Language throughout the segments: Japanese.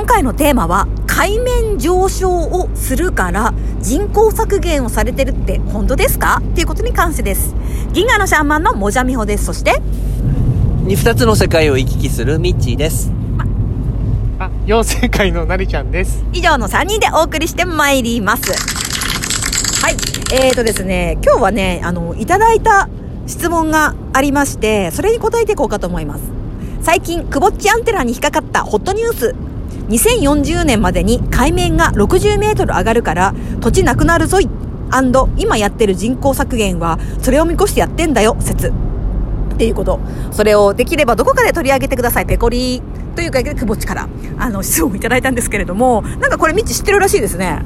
今回のテーマは海面上昇をするから人口削減をされてるって本当ですか？っていうことに関してです。銀河のシャーマンのもじゃみほです。そしてに二つの世界を行き来するミッチーです。あ、妖精界のなりちゃんです。以上の3人でお送りしてまいります。はい。えーとですね今日はねあのいただいた質問がありましてそれに答えていこうかと思います。最近くぼっちアンテナに引っかかったホットニュース2040年までに海面が60メートル上がるから土地なくなるぞい。今やってる人口削減はそれを見越してやってんだよ説。っていうこと。それをできればどこかで取り上げてください。ペコリというかくぼっちから。あの質問をいただいたんですけれどもなんかこれミッチ知ってるらしいですね。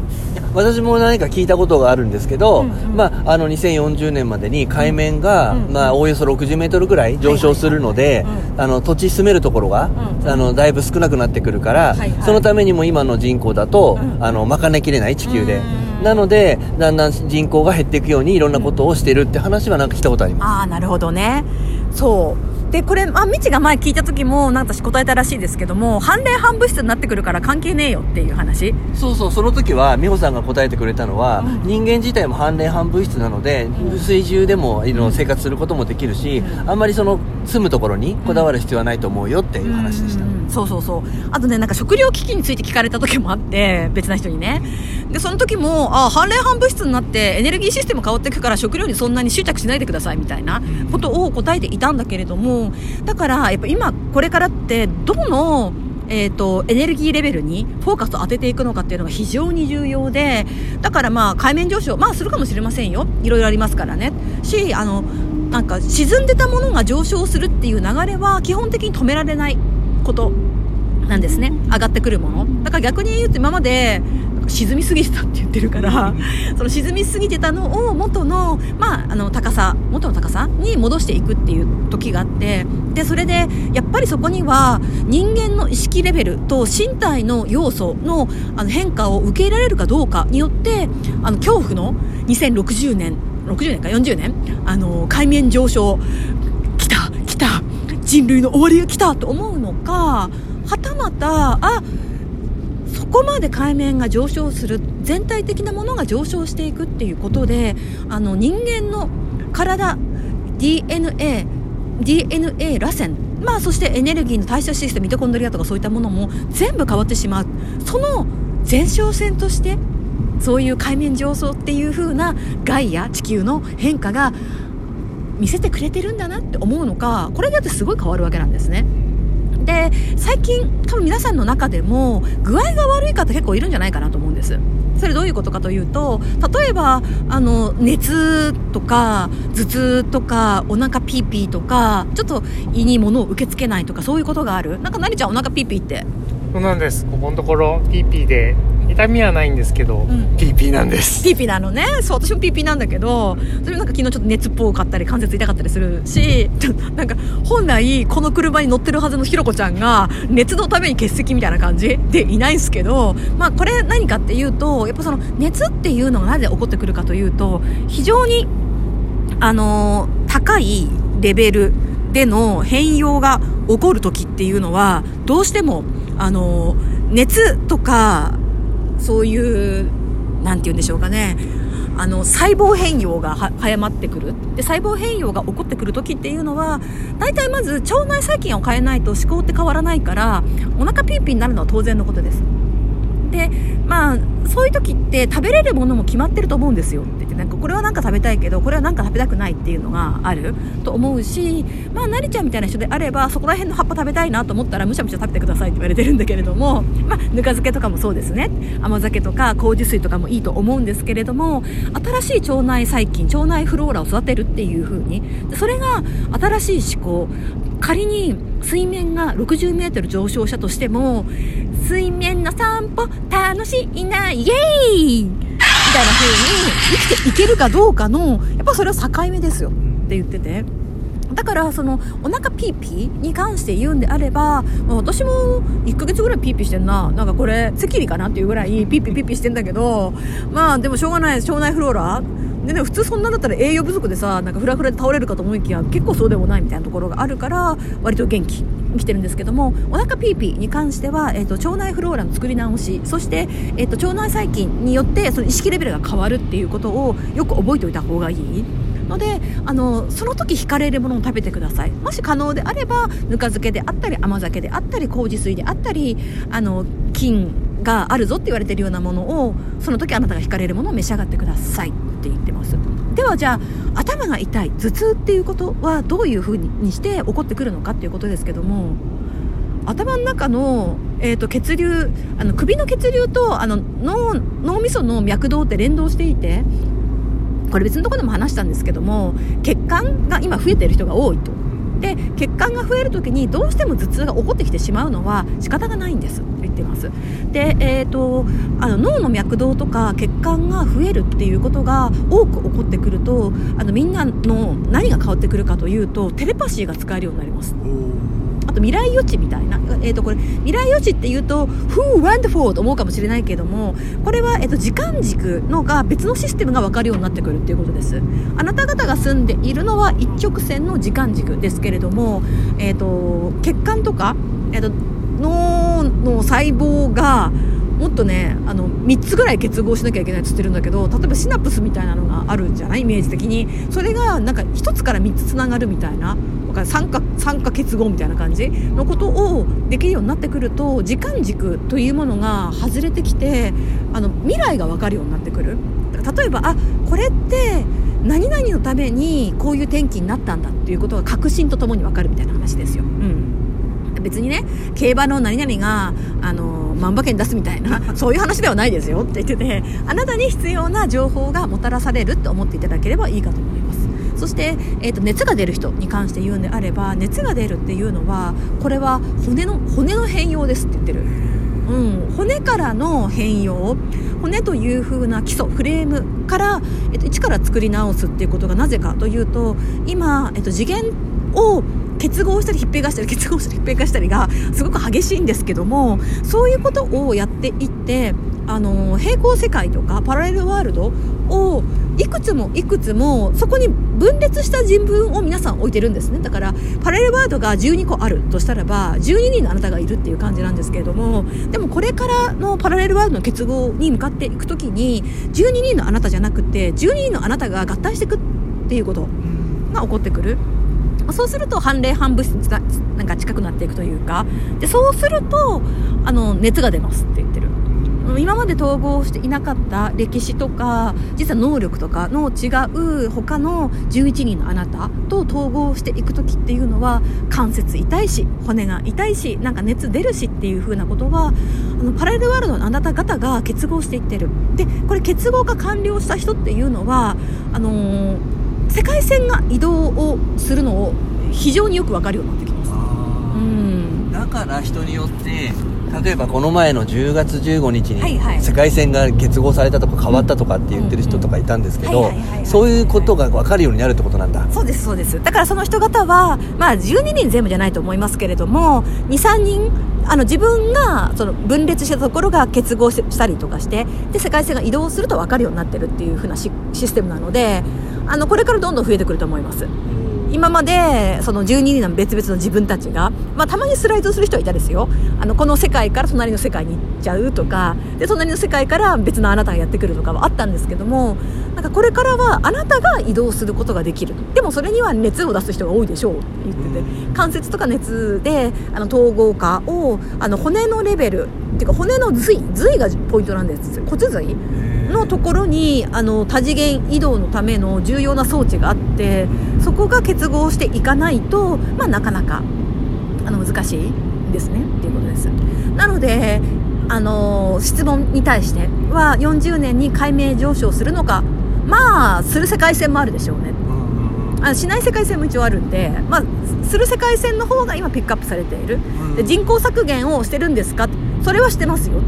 私も何か聞いたことがあるんですけど、うんうん。まあ、あの2040年までに海面が、うんうん。まあ、おおよそ60メートルぐらい上昇するので、あの土地住めるところが、うんあのだいぶ少なくなってくるから、はいはい。そのためにも今の人口だと、うんあの賄いきれない地球で。うんなのでだんだん人口が減っていくようにいろんなことをしてるって話はなんか聞いたことあります。ああなるほどねそう。でこれあみちが前聞いた時もなんか私答えたらしいですけども反例反物質になってくるから関係ねえよっていう話。そうそうその時は美穂さんが答えてくれたのは、うん。人間自体も半冷半物質なので、水中でもいろいろ生活することもできるし、うん。あんまりその住むところにこだわる必要はないと思うよっていう話でした、うんそうそうそう。あとねなんか食料危機について聞かれた時もあって別な人にね。でその時もあ反例反物質になってエネルギーシステム変わっていくから食料にそんなに執着しないでくださいみたいなことを答えていたんだけれどもだからやっぱ今これからってどのえー、とエネルギーレベルにフォーカスを当てていくのかっていうのが非常に重要でだからまあ海面上昇まあするかもしれませんよ。いろいろありますからね。しあのなんか沈んでたものが上昇するっていう流れは基本的に止められないことなんですね。上がってくるもの。だから逆に言うと今まで沈みすぎてたって言ってるからその沈みすぎてたのを元の,、まあ、あの高さ元の高さに戻していくっていう時があってでそれでやっぱりそこには人間の意識レベルと身体の要素のあの変化を受け入れられるかどうかによってあの恐怖の2060年60年か40年あの海面上昇来た来た人類の終わりが来たと思うのかはたまたあそこまで海面が上昇する全体的なものが上昇していくっていうことであの人間の体 DNA DNA 螺旋まあそしてエネルギーの代謝システムミトコンドリアとかそういったものも全部変わってしまう。その前哨戦としてそういう海面上昇っていう風なガイア地球の変化が見せてくれてるんだなって思うのかこれだってすごい変わるわけなんですね。で最近多分皆さんの中でも具合が悪い方結構いるんじゃないかなと思うんです。それどういうことかというと例えばあの熱とか頭痛とかお腹ピーピーとかちょっと胃に物を受け付けないとかそういうことがある？なんかなりちゃんお腹ピーピーって。そうなんです。ここのところ、ピーピーで、痛みはないんですけど、ん。ピーピーなんです。ピーピーなのね。そう私もピーピーなんだけどそれなんか昨日ちょっと熱っぽかったり関節痛かったりするし なんか本来この車に乗ってるはずのひろこちゃんが熱のために欠席みたいな感じ？でいないんですけどまあこれ何かっていうとやっぱその熱っていうのがなぜ起こってくるかというと非常にあのー高いレベルでの変容が起こる時っていうのはどうしてもあのー熱とかそういう何て言うんでしょうかね。あの細胞変容が早まってくる。で細胞変容が起こってくる時っていうのは大体まず腸内細菌を変えないと思考って変わらないからお腹ピーピーになるのは当然のことです。でまあそういう時って食べれるものも決まってると思うんですよ。って言ってなんかこれはなんか食べたいけどこれはなんか食べたくないっていうのがある。と思うしまあなりちゃんみたいな人であればそこら辺の葉っぱ食べたいなと思ったらむしゃむしゃ食べてくださいって言われてるんだけれども まあぬか漬けとかもそうですね。甘酒とか麹水とかもいいと思うんですけれども新しい腸内細菌腸内フローラを育てるっていう風に。それが新しい思考。仮に水面が60メートル上昇したとしても水面の散歩楽しいなイエーイ！みたいな風に生きていけるかどうかのやっぱそれは境目ですよ。って言ってて。だからそのお腹ピーピーに関して言うんであれば、私も1ヶ月ぐらいピーピーしてんな。なんかこれ赤痢かなっていうぐらいピーピーピーピーしてんだけどまあでもしょうがない腸内フローラ。でね普通そんなんだったら栄養不足でさなんかフラフラで倒れるかと思いきや結構そうでもないみたいなところがあるから割と元気来てるんですけどもお腹ピーピーに関しては、えーと、腸内フローラの作り直しそして、えーと、腸内細菌によってその意識レベルが変わるっていうことをよく覚えておいた方がいい。のであのその時惹かれるものを食べてください。もし可能であればぬか漬けであったり甘酒であったり麹水であったりあの菌があるぞって言われてるようなものをその時あなたが惹かれるものを召し上がってくださいって言ってます。ではじゃあ頭が痛い頭痛っていうことはどういうふうにして起こってくるのかっていうことですけども頭の中の、えーと、血流あの首の血流とあの脳脳みその脈動って連動していてこれ別のところでも話したんですけども血管が今増えてる人が多いと。で血管が増える時にどうしても頭痛が起こってきてしまうのは仕方がないんです。って言ってます。で、えーと、あの脳の脈動とか血管が増えるっていうことが多く起こってくるとあのみんなの何が変わってくるかというとテレパシーが使えるようになります。あと未来予知みたいな、えー、とこれ未来予知って言うと「Who wonderful」と思うかもしれないけどもこれは、えー、と時間軸のが別のシステムが分かるようになってくるっていうことです。あなた方が住んでいるのは一直線の時間軸ですけれども、えー、と血管とか、えー、と脳の細胞がもっとねあの3つぐらい結合しなきゃいけないっつってるんだけど例えばシナプスみたいなのがあるんじゃない？イメージ的に。それがなんか1つから3つつながるみたいな酸化酸化結合みたいな感じ？のことをできるようになってくると時間軸というものが外れてきてあの未来が分かるようになってくる。例えばあこれって何々のためにこういう天気になったんだっていうことが確信とともに分かるみたいな話ですよ。うん。別にね競馬の何々があの万馬券出すみたいな そういう話ではないですよって言っててあなたに必要な情報がもたらされるって思っていただければいいかと思います。そして、えーと、熱が出る人に関して言うんであれば熱が出るっていうのはこれは骨の骨の変容ですって言ってる、うん、骨からの変容骨という風な基礎フレームから、えーと、一から作り直すっていうことがなぜかというと今、えーと、次元を結合したりひっぺがしたり結合したりひっぺがしたりがすごく激しいんですけどもそういうことをやっていってあの平行世界とかパラレルワールドをいくつもいくつもそこに分裂した人文を皆さん置いてるんですねだからパラレルワールドが12個あるとしたらば12人のあなたがいるっていう感じなんですけれどもでもこれからのパラレルワールドの結合に向かっていく時に12人のあなたじゃなくて12人のあなたが合体していくっていうことが起こってくる。そうすると反例反物質がなんか近くなっていくというかでそうするとあの熱が出ますって言ってる。今まで統合していなかった歴史とか実は能力とかの違う他の11人のあなたと統合していく時っていうのは関節痛いし骨が痛いしなんか熱出るしっていう風なことはあのパラレルワールドのあなた方が結合していってる。でこれ結合が完了した人っていうのはあのー、世界線が移動をするのを非常によく分かるようになってきます、うん、だから人によって例えばこの前の10月15日に世界線が結合されたとか変わったとかって言ってる人とかいたんですけどそういうことが分かるようになるってことなんだ。そうですそうです。だからその人方は、まあ、12人全部じゃないと思いますけれども23人あの自分がその分裂したところが結合したりとかしてで世界線が移動すると分かるようになってるっていうふうなシステムなのであのこれからどんどん増えてくると思います。今までその12人の別々の自分たちが、まあ、たまにスライドする人はいたですよ。あのこの世界から隣の世界に行っちゃうとかで隣の世界から別のあなたがやってくるとかはあったんですけどもなんかこれからはあなたが移動することができるでもそれには熱を出す人が多いでしょうって言ってて関節とか熱であの統合化をあの骨のレベルっていうか骨の髄髄がポイントなんです骨髄のところにあの多次元移動のための重要な装置があってそこが結合していかないと、まあ、なかなかあの難しいですね。っていうことです。なのであの質問に対しては40年に海面上昇するのかまあする世界線もあるでしょうね。あしない世界線も一応あるんで、まあ、する世界線の方が今ピックアップされている。で人口削減をしてるんですか？それはしてますよ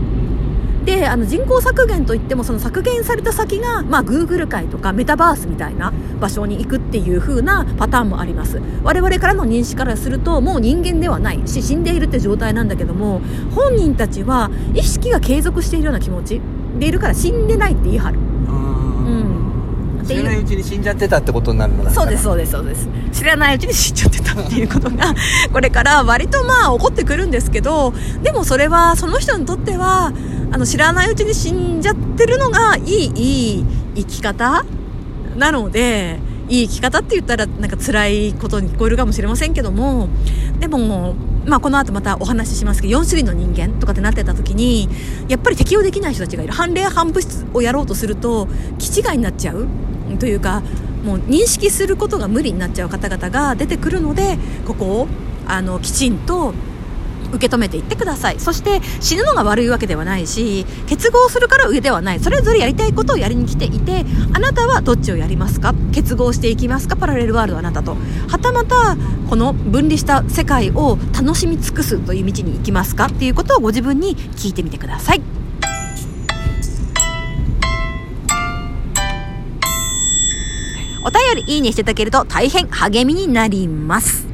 であの人口削減といってもその削減された先が、まあ、Google 界とかメタバースみたいな場所に行くっていう風なパターンもあります。我々からの認識からするともう人間ではないし死んでいるって状態なんだけども本人たちは意識が継続しているような気持ち。でいるから死んでないって言い張る。うん。知らないうちに死んじゃってたってことになるのだそうですそうですそうです。知らないうちに死んじゃってたっていうことがこれから割とまあ起こってくるんですけどでもそれはその人にとってはあの知らないうちに死んじゃってるのがいいいい生き方？なのでいい生き方って言ったらなんか辛いことに聞こえるかもしれませんけども。でもまあ、この後またお話ししますけど4種類の人間とかってなってた時にやっぱり適用できない人たちがいる。反例反物質をやろうとすると気違いになっちゃう。というかもう認識することが無理になっちゃう方々が出てくるのでここをあのきちんと受け止めていってください。そして死ぬのが悪いわけではないし結合するから上ではない。それぞれやりたいことをやりに来ていてあなたはどっちをやりますか？結合していきますか？パラレルワールドあなたと。はたまたこの分離した世界を楽しみ尽くすという道に行きますか？っていうことをご自分に聞いてみてください。お便りいいねしていただけると大変励みになります。